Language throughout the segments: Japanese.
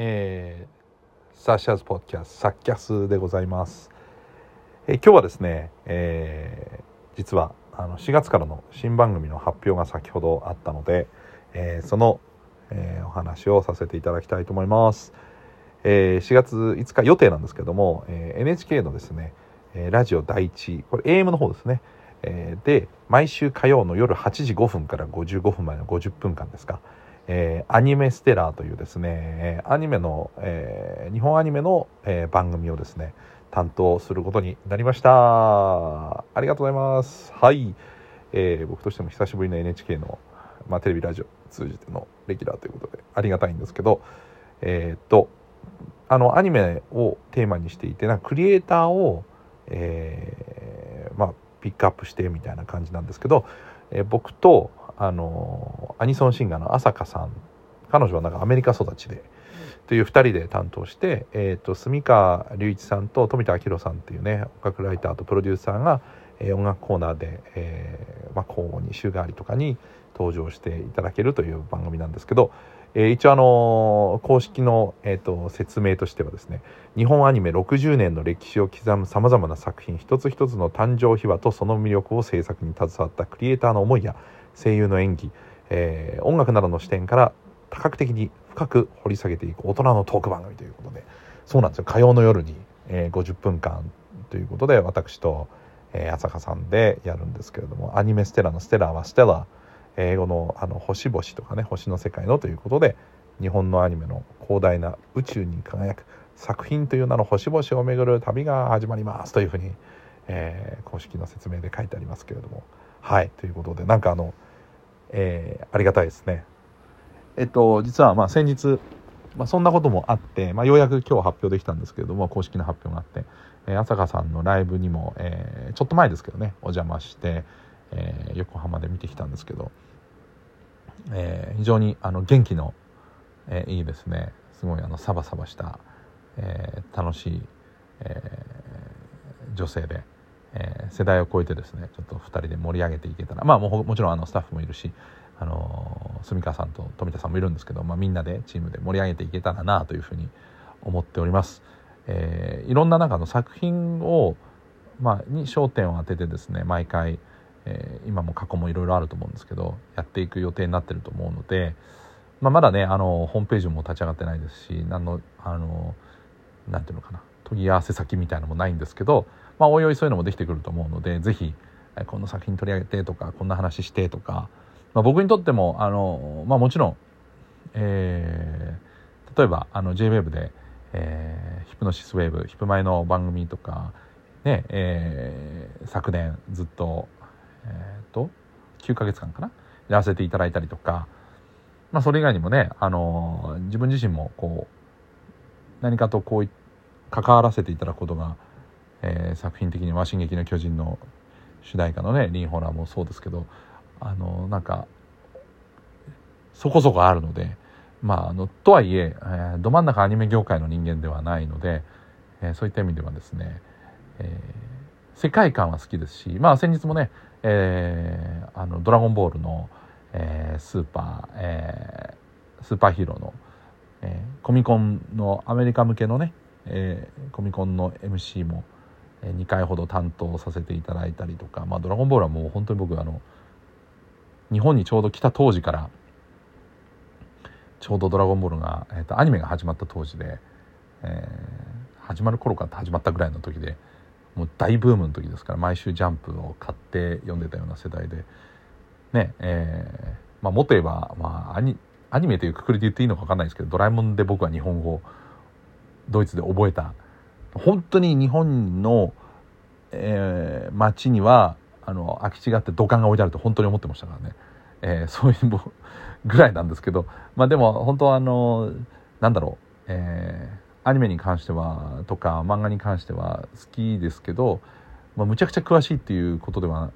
えー、サーシャーズポッキャス、サッキャスでございます。えー、今日はですね、えー、実はあの4月からの新番組の発表が先ほどあったので、えー、その、えー、お話をさせていただきたいと思います。えー、4月5日予定なんですけども、えー、NHK のですね、ラジオ第一これ AM の方ですね、えー、で毎週火曜の夜8時5分から55分までの50分間ですか、えー、アニメステラーというですねアニメの、えー、日本アニメの、えー、番組をですね担当することになりました。ありがとうございます。はい、えー、僕としても久しぶりの NHK の、まあ、テレビラジオ通じてのレギュラーということでありがたいんですけどえー、っとあのアニメをテーマにしていてなクリエイターを、えー、まあピックアップしてみたいな感じなんですけど、えー、僕とあのアニソンシンガーの朝香さん。彼女はなんかアメリカ育ちで、という2人で担当して、えーと、住川隆一さんと富田明さんっていうね音楽ライターとプロデューサーが、えー、音楽コーナーで、えーまあ、交互に週替わりとかに登場していただけるという番組なんですけど、えー、一応あの公式の、えーと、説明としてはですね日本アニメ60年の歴史を刻むさまざまな作品一つ一つの誕生秘話とその魅力を制作に携わったクリエイターの思いや声優の演技、えー、音楽などの視点から多角的に深く掘り下げていく大人のトーク番組ということでそうなんですよ。火曜の夜に、えー、50分間ということで私と、えー、浅香さんでやるんですけれどもアニメステラのステラはステラ英語のあの星々とかね星の世界のということで日本のアニメの広大な宇宙に輝く作品という名の星々を巡る旅が始まりますというふうに、えー、公式の説明で書いてありますけれども。はい。ということでなんかあの、えー、ありがたいですね。えっと実はまあ先日、まあ、そんなこともあって、まあ、ようやく今日発表できたんですけれども公式の発表があって、えー、朝香さんのライブにも、えー、ちょっと前ですけどねお邪魔して、えー、横浜で見てきたんですけど。えー、非常にあの元気の、えー、いいですねすごいあのサバサバした、えー、楽しい、えー、女性で、えー、世代を超えてですねちょっと2人で盛り上げていけたらまあももちろんあのスタッフもいるしあの住川さんと富田さんもいるんですけど、まあ、みんなでチームで盛り上げていけたらなというふうに思っております。えー、いろんな中の作品を、まあ、に焦点を当ててですね毎回、えー、今も過去もいろいろあると思うんですけどやっていく予定になってると思うので、まあ、まだねあのホームページも立ち上がってないですし何のあのなんていうのかな問い合わせ先みたいなのもないんですけど、まあ、おいおいそういうのもできてくると思うので是非この作品取り上げてとかこんな話してとか、まあ、僕にとってもあの、まあ、もちろん、えー、例えばあの JWAVE で、えー、ヒプノシスウェーブヒプマイの番組とかねえー、昨年ずっとえー、と9ヶ月間かなやらせていただいたりとか、まあ、それ以外にもね、あの、自分自身もこう何かとこう関わらせていただくことが、えー、作品的には「進撃の巨人」の主題歌のねリン・ホラーもそうですけどあの、なんかそこそこあるのでまああのとはいええー、ど真ん中アニメ業界の人間ではないので、えー、そういった意味ではですね、えー、世界観は好きですしまあ先日もねえー、あのドラゴンボールの、えー、スーパー、えー、スーパーヒーローの、えー、コミコンのアメリカ向けのね、えー、コミコンの MC も、2回ほど担当させていただいたりとか、まあ、ドラゴンボールはもう本当に僕あの日本にちょうど来た当時からちょうど「ドラゴンボールが」えーと、アニメが始まった当時で、えー、始まる頃から始まったぐらいの時でもう大ブームの時ですから毎週ジャンプを買って読んでたような世代でねえー、まあもっと言えば、まあ、アニアニメというくくりで言っていいのか分かんないですけど「ドラえもん」で僕は日本語ドイツで覚えた本当に日本の、えー、街にはあの空き地があって土管が置いてあると本当に思ってましたからね、えー、そういうぐらいなんですけど。まあでも本当はあのなんだろう、えーアニメに関してはとか漫画に関しては好きですけど、まあ、むちゃくちゃ詳しいっていうことでは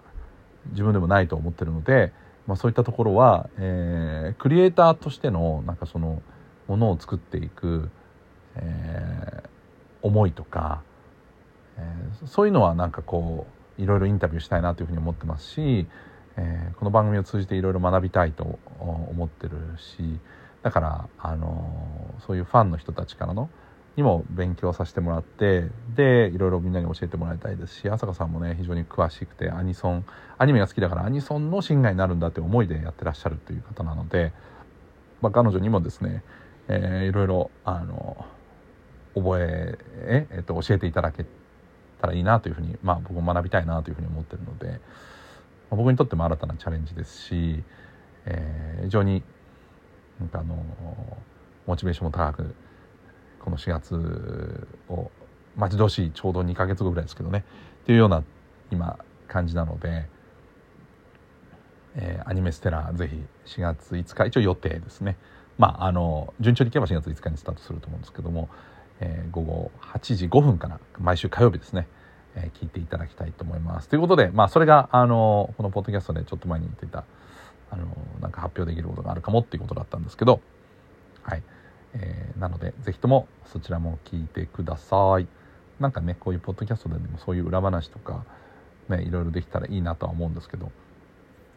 自分でもないと思ってるので、まあ、そういったところは、えー、クリエイターとしてのなんかそのものを作っていく、えー、思いとか、えー、そういうのはなんかこういろいろインタビューしたいなというふうに思ってますし、えー、この番組を通じていろいろ学びたいと思ってるしだから、あのそういうファンの人たちからのにも勉強させてもらってでいろいろみんなに教えてもらいたいですし朝香さんもね非常に詳しくてアニソンアニメが好きだからアニソンのシンガーになるんだって思いでやってらっしゃるという方なので、まあ、彼女にもですね、えー、いろいろあの覚ええっと、教えていただけたらいいなというふうに、まあ、僕も学びたいなというふうに思ってるので、ま、僕にとっても新たなチャレンジですし、えー、非常になんかあのモチベーションも高くこの4月を待ち遠しいちょうど2ヶ月後ぐらいですけどねっていうような今感じなので、えー、アニメステラぜひ4月5日一応予定ですね。まああの順調にいけば4月5日にスタートすると思うんですけども、えー、午後8時5分から毎週火曜日ですね、えー、聞いていただきたいと思います。ということでまあそれがあのこのポッドキャストでちょっと前に言っていたあのなんか発表できることがあるかもっていうことだったんですけどはい。えー、なので是非ともそちらも聞いてください。なんかねこういうポッドキャストでもそういう裏話とかねいろいろできたらいいなとは思うんですけど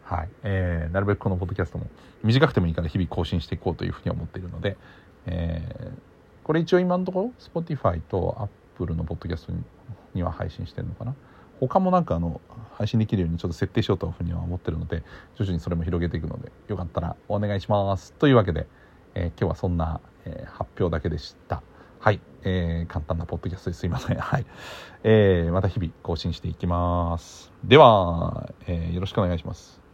はい、えー、なるべくこのポッドキャストも短くてもいいから日々更新していこうというふうに思っているので、えー、これ一応今のところ Spotify と Apple のポッドキャストには配信してるのかな？他もなんかあの配信できるようにちょっと設定しようというふうには思ってるので徐々にそれも広げていくのでよかったらお願いしますというわけで、えー、今日はそんなえー、発表だけでした。はい、えー、簡単なポッドキャストですいません。はい、えー、また日々更新していきます。では、えー、よろしくお願いします。